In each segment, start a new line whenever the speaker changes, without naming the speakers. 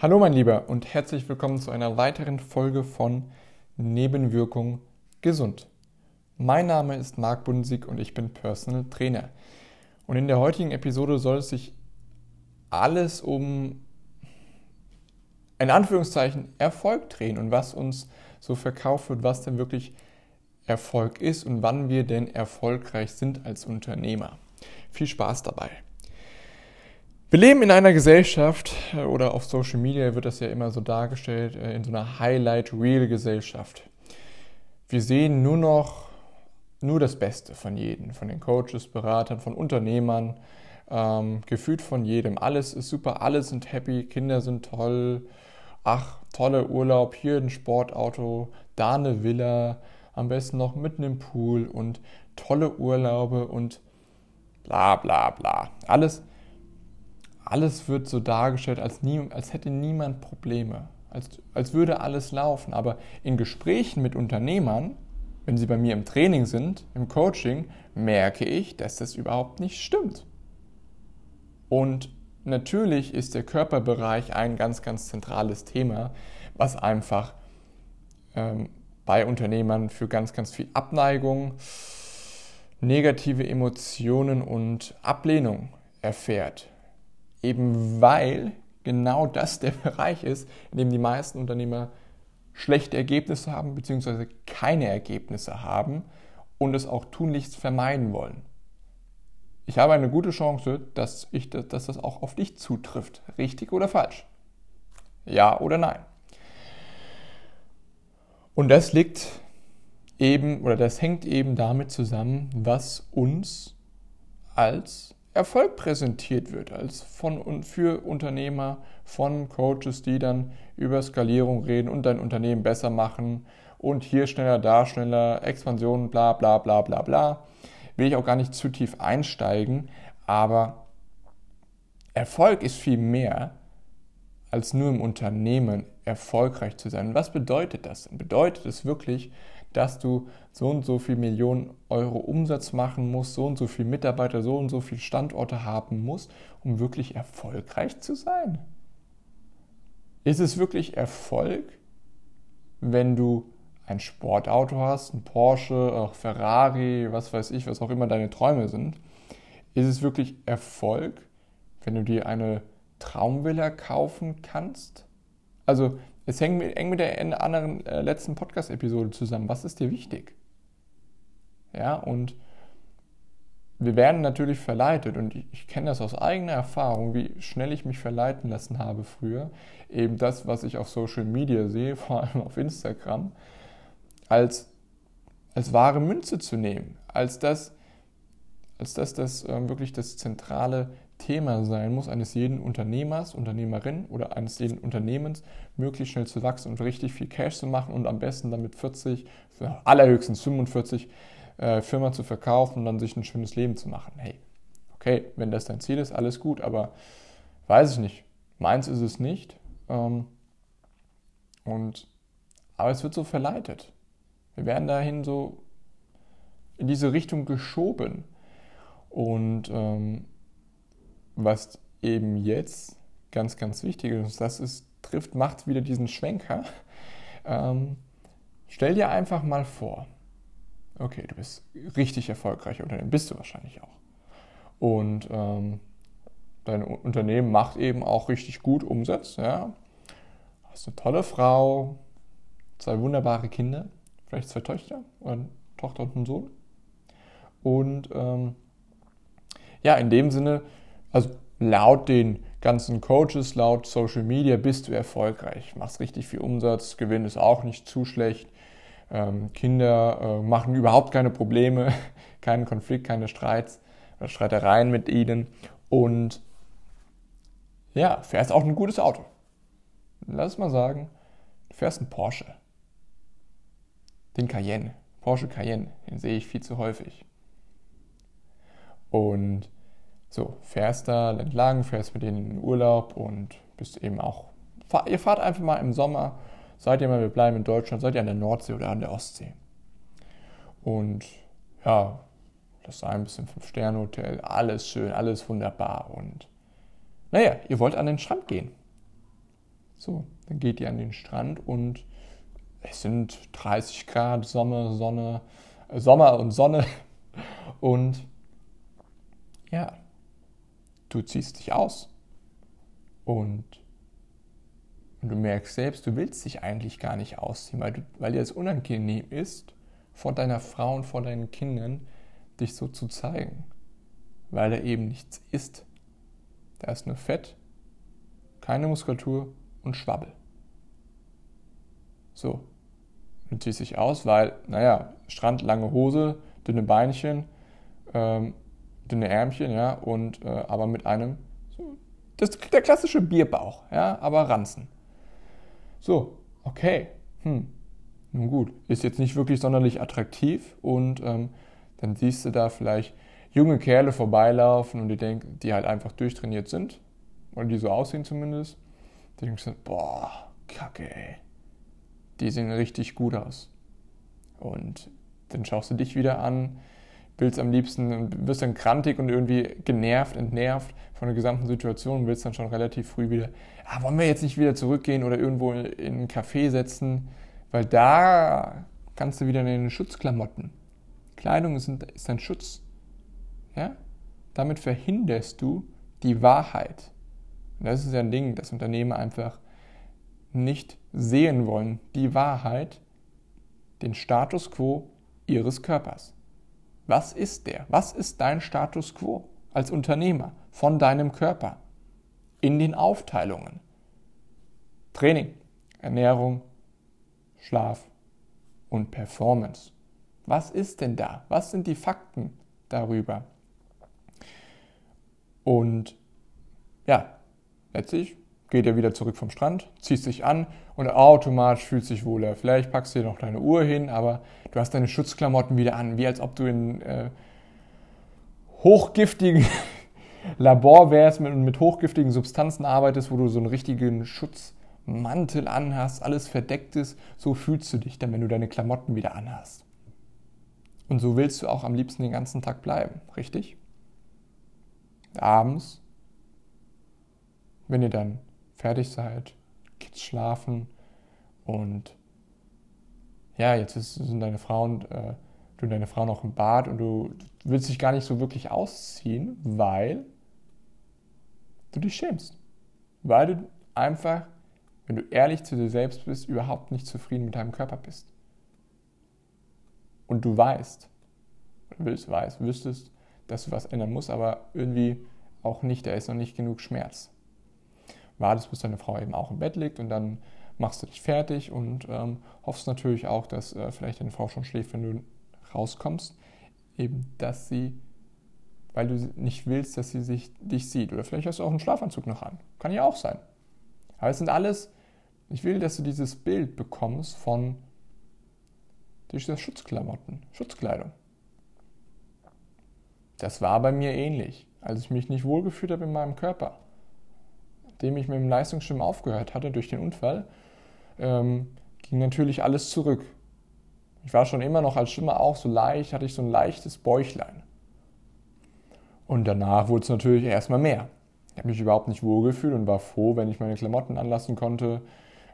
Hallo mein Lieber und herzlich willkommen zu einer weiteren Folge von Nebenwirkung gesund. Mein Name ist Marc Bundesig und ich bin Personal Trainer. Und in der heutigen Episode soll es sich alles um in Anführungszeichen Erfolg drehen und was uns so verkauft wird, was denn wirklich Erfolg ist und wann wir denn erfolgreich sind als Unternehmer. Viel Spaß dabei. Wir leben in einer Gesellschaft äh, oder auf Social Media wird das ja immer so dargestellt, äh, in so einer Highlight-Reel-Gesellschaft. Wir sehen nur noch nur das Beste von jedem, von den Coaches, Beratern, von Unternehmern, ähm, gefühlt von jedem. Alles ist super, alle sind happy, Kinder sind toll, ach, toller Urlaub, hier ein Sportauto, da eine Villa, am besten noch mitten im Pool und tolle Urlaube und bla bla bla. Alles alles wird so dargestellt, als, nie, als hätte niemand Probleme, als, als würde alles laufen. Aber in Gesprächen mit Unternehmern, wenn sie bei mir im Training sind, im Coaching, merke ich, dass das überhaupt nicht stimmt. Und natürlich ist der Körperbereich ein ganz, ganz zentrales Thema, was einfach ähm, bei Unternehmern für ganz, ganz viel Abneigung, negative Emotionen und Ablehnung erfährt. Eben weil genau das der Bereich ist, in dem die meisten Unternehmer schlechte Ergebnisse haben bzw. keine Ergebnisse haben und es auch tunlichst vermeiden wollen. Ich habe eine gute Chance, dass, ich, dass das auch auf dich zutrifft. Richtig oder falsch? Ja oder nein? Und das liegt eben oder das hängt eben damit zusammen, was uns als Erfolg präsentiert wird, als von und für Unternehmer, von Coaches, die dann über Skalierung reden und dein Unternehmen besser machen und hier schneller, da schneller, Expansion, bla bla bla bla bla. Will ich auch gar nicht zu tief einsteigen, aber Erfolg ist viel mehr als nur im Unternehmen erfolgreich zu sein. Was bedeutet das? Bedeutet es wirklich, dass du so und so viel Millionen Euro Umsatz machen musst, so und so viele Mitarbeiter, so und so viele Standorte haben musst, um wirklich erfolgreich zu sein? Ist es wirklich Erfolg, wenn du ein Sportauto hast, ein Porsche, auch Ferrari, was weiß ich, was auch immer deine Träume sind? Ist es wirklich Erfolg, wenn du dir eine Traumvilla kaufen kannst? Also es hängt eng mit der anderen äh, letzten Podcast-Episode zusammen. Was ist dir wichtig? Ja, und wir werden natürlich verleitet und ich, ich kenne das aus eigener Erfahrung, wie schnell ich mich verleiten lassen habe früher. Eben das, was ich auf Social Media sehe, vor allem auf Instagram, als, als wahre Münze zu nehmen, als das, als das, das ähm, wirklich das zentrale Thema sein muss, eines jeden Unternehmers, Unternehmerin oder eines jeden Unternehmens, möglichst schnell zu wachsen und richtig viel Cash zu machen und am besten damit 40, allerhöchstens 45 äh, Firma zu verkaufen und dann sich ein schönes Leben zu machen. Hey, okay, wenn das dein Ziel ist, alles gut, aber weiß ich nicht. Meins ist es nicht. Ähm, und, aber es wird so verleitet. Wir werden dahin so in diese Richtung geschoben. Und ähm, was eben jetzt ganz, ganz wichtig ist, das ist, trifft, macht wieder diesen Schwenker. Ähm, stell dir einfach mal vor, okay, du bist richtig erfolgreicher Unternehmen, bist du wahrscheinlich auch. Und ähm, dein Unternehmen macht eben auch richtig gut Umsatz, ja. Hast eine tolle Frau, zwei wunderbare Kinder, vielleicht zwei Töchter, eine Tochter und einen Sohn. Und ähm, ja, in dem Sinne also laut den ganzen Coaches, laut Social Media bist du erfolgreich, machst richtig viel Umsatz, Gewinn ist auch nicht zu schlecht. Ähm, Kinder äh, machen überhaupt keine Probleme, keinen Konflikt, keine Streits oder Streitereien mit ihnen und ja, fährst auch ein gutes Auto. Lass mal sagen, du fährst einen Porsche. Den Cayenne, Porsche Cayenne, den sehe ich viel zu häufig. Und so, fährst da entlang, fährst mit denen in den Urlaub und bist eben auch. Ihr fahrt einfach mal im Sommer, seid ihr mal, wir bleiben in Deutschland, seid ihr an der Nordsee oder an der Ostsee. Und ja, das ist ein bisschen Fünf-Sterne-Hotel, alles schön, alles wunderbar. Und naja, ihr wollt an den Strand gehen. So, dann geht ihr an den Strand und es sind 30 Grad, Sommer, Sonne, äh, Sommer und Sonne. Und ja, du ziehst dich aus. Und, du merkst selbst, du willst dich eigentlich gar nicht ausziehen, weil, du, weil dir es unangenehm ist, vor deiner Frau und vor deinen Kindern dich so zu zeigen. Weil da eben nichts ist. Da ist nur Fett, keine Muskulatur und Schwabbel. So. Du ziehst dich aus, weil, naja, Strand, lange Hose, dünne Beinchen, ähm, dünne Ärmchen, ja, und äh, aber mit einem, das ist der klassische Bierbauch, ja, aber Ranzen. So, okay, hm, nun gut, ist jetzt nicht wirklich sonderlich attraktiv und ähm, dann siehst du da vielleicht junge Kerle vorbeilaufen und die denken, die halt einfach durchtrainiert sind, oder die so aussehen zumindest. Die denken, boah, kacke, ey. Die sehen richtig gut aus. Und dann schaust du dich wieder an, willst am liebsten, wirst dann krantig und irgendwie genervt, entnervt von der gesamten Situation und willst dann schon relativ früh wieder, ah, wollen wir jetzt nicht wieder zurückgehen oder irgendwo in ein Café setzen, weil da kannst du wieder in den Schutzklamotten. Kleidung ist, ein, ist ein Schutz. Ja? Damit verhinderst du die Wahrheit. Und das ist ja ein Ding, dass Unternehmen einfach nicht sehen wollen, die Wahrheit, den Status quo ihres Körpers. Was ist der? Was ist dein Status quo als Unternehmer von deinem Körper in den Aufteilungen? Training, Ernährung, Schlaf und Performance. Was ist denn da? Was sind die Fakten darüber? Und ja, letztlich geht er wieder zurück vom Strand, ziehst sich an und automatisch fühlt sich wohler. Vielleicht packst du dir noch deine Uhr hin, aber du hast deine Schutzklamotten wieder an, wie als ob du in äh, hochgiftigen Labor wärst und mit hochgiftigen Substanzen arbeitest, wo du so einen richtigen Schutzmantel anhast, alles verdeckt ist. So fühlst du dich dann, wenn du deine Klamotten wieder anhast. Und so willst du auch am liebsten den ganzen Tag bleiben, richtig? Abends, wenn ihr dann fertig seid, geht's schlafen und ja, jetzt sind deine Frauen, äh, du und deine Frau noch im Bad und du, du willst dich gar nicht so wirklich ausziehen, weil du dich schämst. Weil du einfach, wenn du ehrlich zu dir selbst bist, überhaupt nicht zufrieden mit deinem Körper bist. Und du weißt, oder willst, weißt, wüsstest, dass du was ändern musst, aber irgendwie auch nicht, da ist noch nicht genug Schmerz wartest, bis deine Frau eben auch im Bett liegt und dann machst du dich fertig und ähm, hoffst natürlich auch, dass äh, vielleicht deine Frau schon schläft, wenn du rauskommst, eben, dass sie, weil du nicht willst, dass sie sich, dich sieht. Oder vielleicht hast du auch einen Schlafanzug noch an. Kann ja auch sein. Aber es sind alles, ich will, dass du dieses Bild bekommst von dieser Schutzklamotten, Schutzkleidung. Das war bei mir ähnlich, als ich mich nicht wohlgefühlt habe in meinem Körper nachdem ich mit dem Leistungsschwimmen aufgehört hatte durch den Unfall, ähm, ging natürlich alles zurück. Ich war schon immer noch als Schwimmer auch so leicht, hatte ich so ein leichtes Bäuchlein. Und danach wurde es natürlich erstmal mehr. Ich habe mich überhaupt nicht wohlgefühlt und war froh, wenn ich meine Klamotten anlassen konnte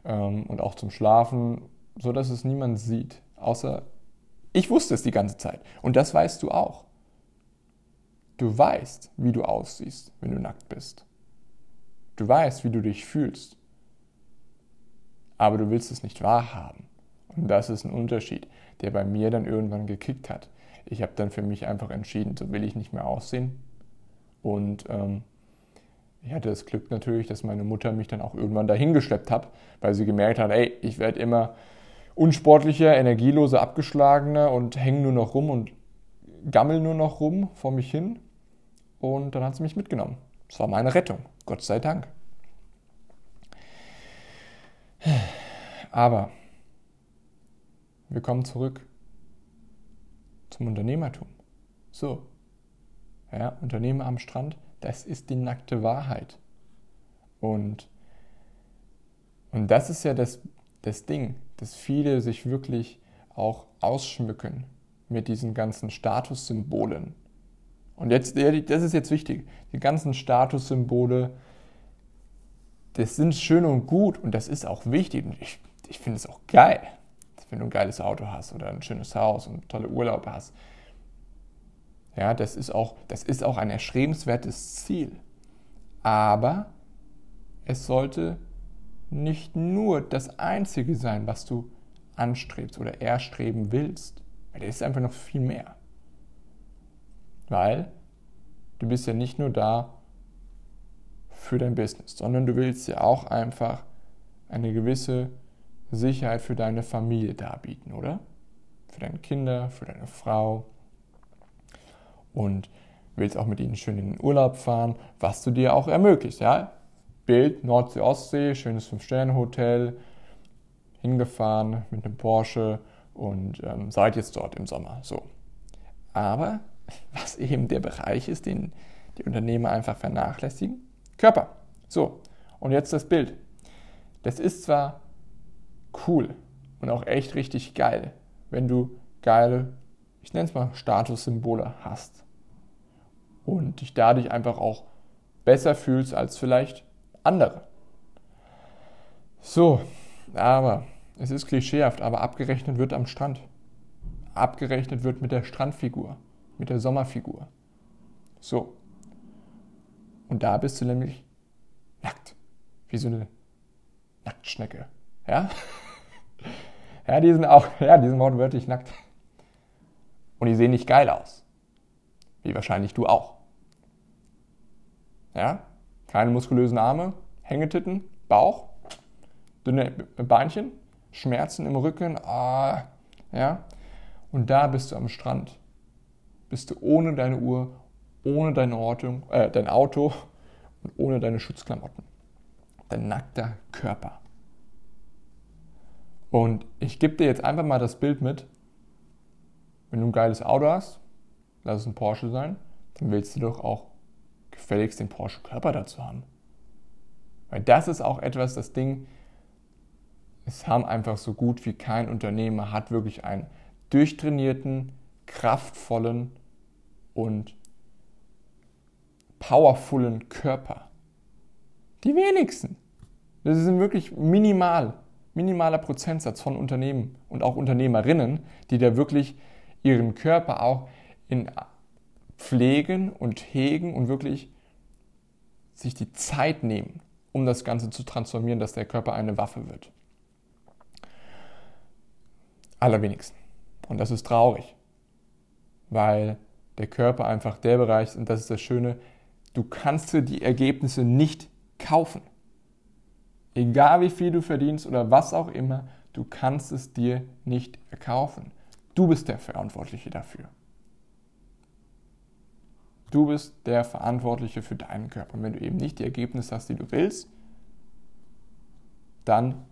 ähm, und auch zum Schlafen, so dass es niemand sieht. Außer ich wusste es die ganze Zeit. Und das weißt du auch. Du weißt, wie du aussiehst, wenn du nackt bist. Du weißt, wie du dich fühlst, aber du willst es nicht wahrhaben. Und das ist ein Unterschied, der bei mir dann irgendwann gekickt hat. Ich habe dann für mich einfach entschieden, so will ich nicht mehr aussehen. Und ähm, ich hatte das Glück natürlich, dass meine Mutter mich dann auch irgendwann dahin geschleppt hat, weil sie gemerkt hat, ey, ich werde immer unsportlicher, energieloser, abgeschlagener und hänge nur noch rum und gammel nur noch rum vor mich hin. Und dann hat sie mich mitgenommen. Das war meine Rettung. Gott sei Dank. Aber wir kommen zurück zum Unternehmertum. So, ja, Unternehmer am Strand, das ist die nackte Wahrheit. Und, und das ist ja das, das Ding, dass viele sich wirklich auch ausschmücken mit diesen ganzen Statussymbolen. Und jetzt, das ist jetzt wichtig, die ganzen Statussymbole, das sind schön und gut und das ist auch wichtig. Und ich, ich finde es auch geil, wenn du ein geiles Auto hast oder ein schönes Haus und tolle Urlaube hast. Ja, das ist auch, das ist auch ein erstrebenswertes Ziel. Aber es sollte nicht nur das Einzige sein, was du anstrebst oder erstreben willst. Weil das ist einfach noch viel mehr. Weil du bist ja nicht nur da für dein Business, sondern du willst ja auch einfach eine gewisse Sicherheit für deine Familie darbieten, oder? Für deine Kinder, für deine Frau. Und willst auch mit ihnen schön in den Urlaub fahren, was du dir auch ermöglicht, ja? Bild Nordsee, Ostsee, schönes Fünf-Sterne-Hotel, hingefahren mit einem Porsche und ähm, seid jetzt dort im Sommer. So. Aber was eben der Bereich ist, den die Unternehmer einfach vernachlässigen, Körper. So, und jetzt das Bild. Das ist zwar cool und auch echt richtig geil, wenn du geile, ich nenne es mal Statussymbole hast und dich dadurch einfach auch besser fühlst als vielleicht andere. So, aber es ist klischeehaft, aber abgerechnet wird am Strand. Abgerechnet wird mit der Strandfigur, mit der Sommerfigur. So. Und da bist du nämlich nackt. Wie so eine Nacktschnecke. Ja? Ja, die sind auch, ja, die sind wortwörtlich nackt. Und die sehen nicht geil aus. Wie wahrscheinlich du auch. Ja? Keine muskulösen Arme, Hängetitten, Bauch, dünne Beinchen, Schmerzen im Rücken, ah, ja. Und da bist du am Strand. Bist du ohne deine Uhr, ohne deine Ortung, äh, dein Auto und ohne deine Schutzklamotten. Dein nackter Körper. Und ich gebe dir jetzt einfach mal das Bild mit. Wenn du ein geiles Auto hast, lass es ein Porsche sein, dann willst du doch auch gefälligst den Porsche Körper dazu haben. Weil das ist auch etwas, das Ding, es haben einfach so gut wie kein Unternehmer, hat wirklich einen durchtrainierten, kraftvollen und powervollen Körper. Die wenigsten. Das sind wirklich minimal, minimaler Prozentsatz von Unternehmen und auch Unternehmerinnen, die da wirklich ihren Körper auch in pflegen und hegen und wirklich sich die Zeit nehmen, um das Ganze zu transformieren, dass der Körper eine Waffe wird allerwenigsten. Und das ist traurig, weil der Körper einfach der Bereich und das ist das Schöne, du kannst dir die Ergebnisse nicht kaufen. Egal wie viel du verdienst oder was auch immer, du kannst es dir nicht erkaufen. Du bist der Verantwortliche dafür. Du bist der Verantwortliche für deinen Körper. Und wenn du eben nicht die Ergebnisse hast, die du willst, dann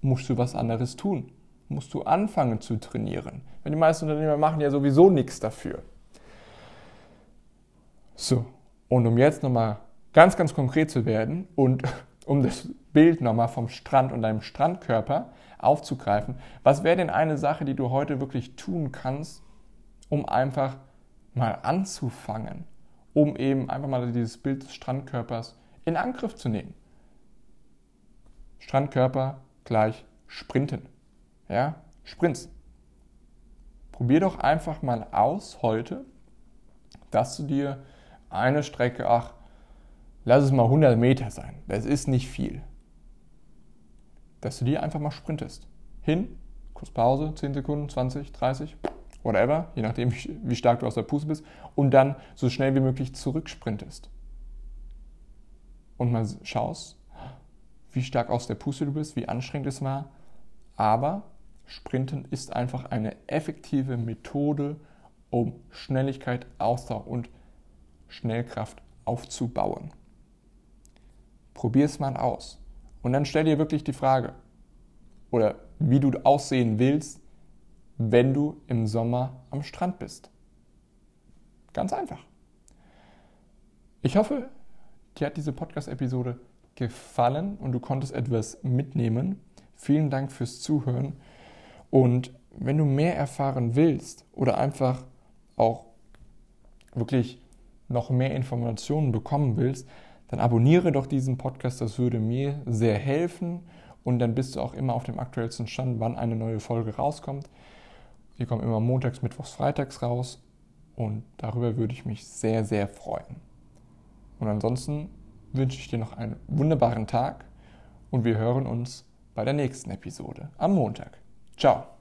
musst du was anderes tun musst du anfangen zu trainieren. Wenn die meisten Unternehmer machen ja sowieso nichts dafür. So, und um jetzt nochmal ganz, ganz konkret zu werden und um das Bild nochmal vom Strand und deinem Strandkörper aufzugreifen, was wäre denn eine Sache, die du heute wirklich tun kannst, um einfach mal anzufangen, um eben einfach mal dieses Bild des Strandkörpers in Angriff zu nehmen? Strandkörper gleich Sprinten. Ja, Sprints. Probier doch einfach mal aus heute, dass du dir eine Strecke, ach, lass es mal 100 Meter sein, das ist nicht viel, dass du dir einfach mal sprintest. Hin, kurz Pause, 10 Sekunden, 20, 30, whatever, je nachdem, wie stark du aus der Puste bist, und dann so schnell wie möglich zurücksprintest. Und mal schaust, wie stark aus der Puste du bist, wie anstrengend es war, aber Sprinten ist einfach eine effektive Methode, um Schnelligkeit, Ausdauer und Schnellkraft aufzubauen. Probier es mal aus. Und dann stell dir wirklich die Frage, oder wie du aussehen willst, wenn du im Sommer am Strand bist. Ganz einfach. Ich hoffe, dir hat diese Podcast-Episode gefallen und du konntest etwas mitnehmen. Vielen Dank fürs Zuhören und wenn du mehr erfahren willst oder einfach auch wirklich noch mehr Informationen bekommen willst, dann abonniere doch diesen Podcast, das würde mir sehr helfen und dann bist du auch immer auf dem aktuellsten Stand, wann eine neue Folge rauskommt. Die kommen immer montags, mittwochs, freitags raus und darüber würde ich mich sehr, sehr freuen. Und ansonsten wünsche ich dir noch einen wunderbaren Tag und wir hören uns bei der nächsten Episode am Montag. Ciao.